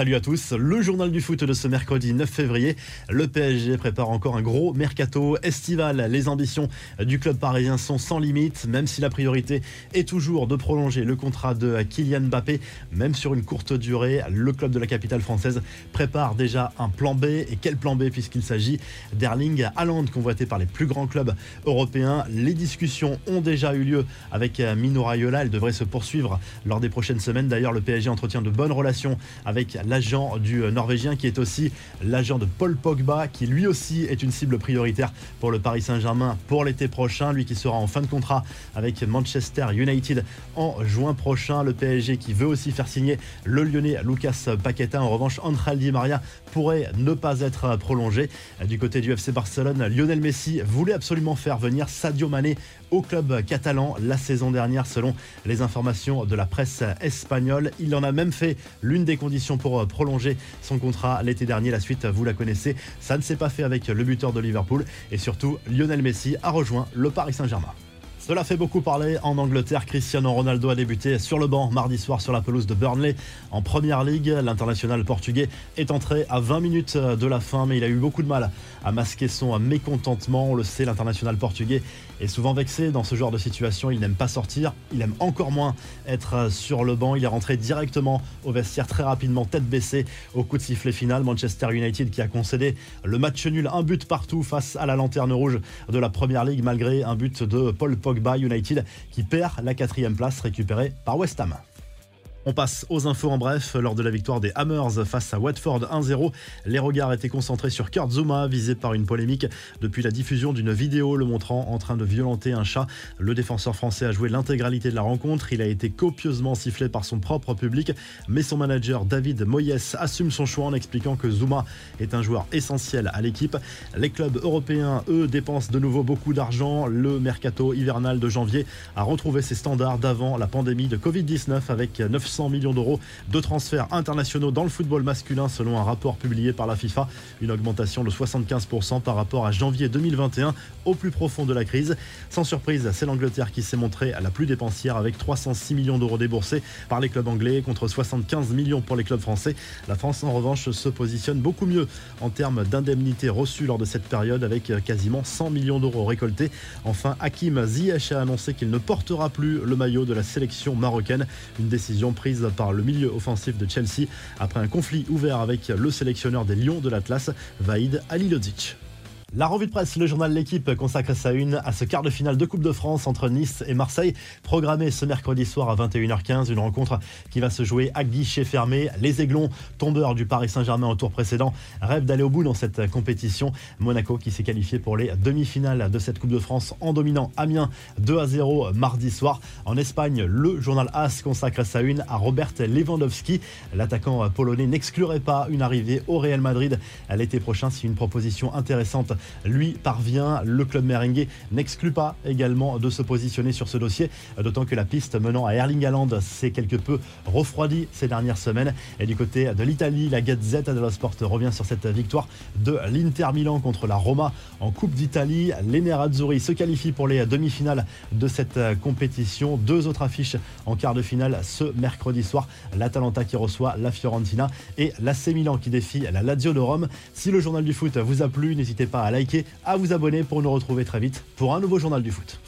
Salut à tous, le journal du foot de ce mercredi 9 février. Le PSG prépare encore un gros mercato estival. Les ambitions du club parisien sont sans limite, même si la priorité est toujours de prolonger le contrat de Kylian Mbappé, même sur une courte durée. Le club de la capitale française prépare déjà un plan B. Et quel plan B puisqu'il s'agit d'Erling Haaland, convoité par les plus grands clubs européens. Les discussions ont déjà eu lieu avec Mino Raiola. Elles devraient se poursuivre lors des prochaines semaines. D'ailleurs, le PSG entretient de bonnes relations avec l'agent du Norvégien qui est aussi l'agent de Paul Pogba qui lui aussi est une cible prioritaire pour le Paris Saint-Germain pour l'été prochain. Lui qui sera en fin de contrat avec Manchester United en juin prochain. Le PSG qui veut aussi faire signer le Lyonnais Lucas Paqueta. En revanche, Angel Di Maria pourrait ne pas être prolongé. Du côté du FC Barcelone, Lionel Messi voulait absolument faire venir Sadio Mané au club catalan la saison dernière selon les informations de la presse espagnole. Il en a même fait l'une des conditions pour prolonger son contrat l'été dernier. La suite, vous la connaissez, ça ne s'est pas fait avec le buteur de Liverpool et surtout Lionel Messi a rejoint le Paris Saint-Germain. Cela fait beaucoup parler en Angleterre. Cristiano Ronaldo a débuté sur le banc mardi soir sur la pelouse de Burnley en première ligue. L'international portugais est entré à 20 minutes de la fin, mais il a eu beaucoup de mal à masquer son mécontentement. On le sait, l'international portugais est souvent vexé dans ce genre de situation. Il n'aime pas sortir, il aime encore moins être sur le banc. Il est rentré directement au vestiaire très rapidement, tête baissée, au coup de sifflet final. Manchester United qui a concédé le match nul, un but partout face à la lanterne rouge de la première ligue, malgré un but de Paul Pogba United qui perd la quatrième place récupérée par West Ham. On passe aux infos en bref. Lors de la victoire des Hammers face à Watford 1-0, les regards étaient concentrés sur Kurt Zuma, visé par une polémique depuis la diffusion d'une vidéo le montrant en train de violenter un chat. Le défenseur français a joué l'intégralité de la rencontre. Il a été copieusement sifflé par son propre public, mais son manager David Moyes assume son choix en expliquant que Zuma est un joueur essentiel à l'équipe. Les clubs européens, eux, dépensent de nouveau beaucoup d'argent. Le mercato hivernal de janvier a retrouvé ses standards d'avant la pandémie de Covid-19 avec 9 100 millions d'euros de transferts internationaux dans le football masculin selon un rapport publié par la FIFA. Une augmentation de 75% par rapport à janvier 2021 au plus profond de la crise. Sans surprise, c'est l'Angleterre qui s'est montrée la plus dépensière avec 306 millions d'euros déboursés par les clubs anglais contre 75 millions pour les clubs français. La France en revanche se positionne beaucoup mieux en termes d'indemnités reçues lors de cette période avec quasiment 100 millions d'euros récoltés. Enfin, Hakim Ziyech a annoncé qu'il ne portera plus le maillot de la sélection marocaine. Une décision prise par le milieu offensif de Chelsea après un conflit ouvert avec le sélectionneur des Lions de l'Atlas, Vaïd Alilodzic. La revue de presse, le journal L'équipe consacre sa une à ce quart de finale de Coupe de France entre Nice et Marseille, programmé ce mercredi soir à 21h15, une rencontre qui va se jouer à guichet fermé. Les Aiglons, tombeurs du Paris Saint-Germain au tour précédent, rêvent d'aller au bout dans cette compétition. Monaco qui s'est qualifié pour les demi-finales de cette Coupe de France en dominant Amiens 2 à 0 mardi soir. En Espagne, le journal AS consacre sa une à Robert Lewandowski. L'attaquant polonais n'exclurait pas une arrivée au Real Madrid l'été prochain si une proposition intéressante lui parvient. Le club merengue n'exclut pas également de se positionner sur ce dossier, d'autant que la piste menant à Erling Haaland s'est quelque peu refroidie ces dernières semaines. Et du côté de l'Italie, la Gazette dello Sport revient sur cette victoire de l'Inter Milan contre la Roma en Coupe d'Italie. Les Nerazzurri se qualifient pour les demi-finales de cette compétition. Deux autres affiches en quart de finale ce mercredi soir. L'Atalanta qui reçoit la Fiorentina et l'AC Milan qui défie la Lazio de Rome. Si le journal du foot vous a plu, n'hésitez pas à liker, à vous abonner pour nous retrouver très vite pour un nouveau journal du foot.